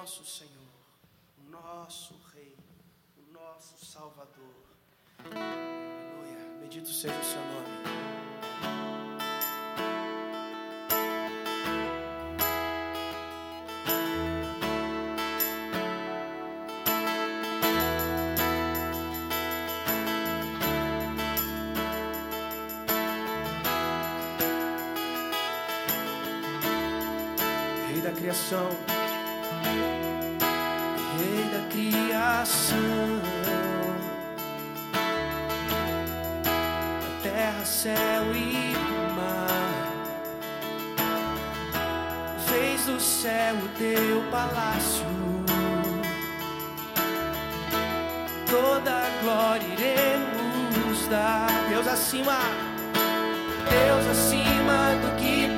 nosso Senhor, o nosso Rei, o nosso Salvador. Aleluia. Bendito seja o seu nome. criação. Rei da criação, terra, céu e mar. Fez do céu o teu palácio. Toda a glória iremos dar. Deus acima, Deus acima do que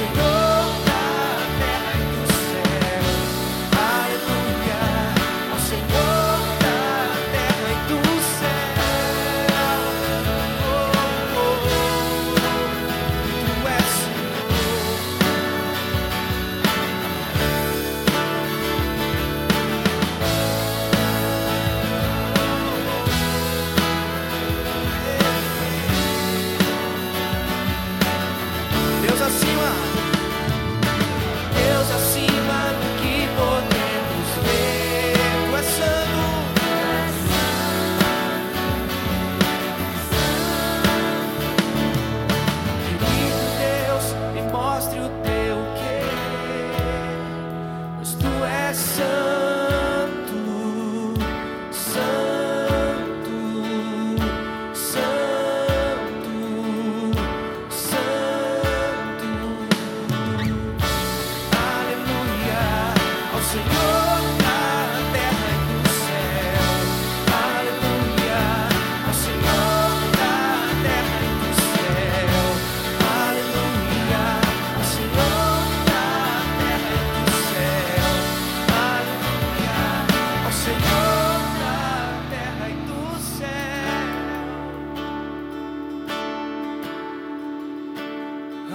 so go.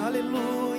aleluia.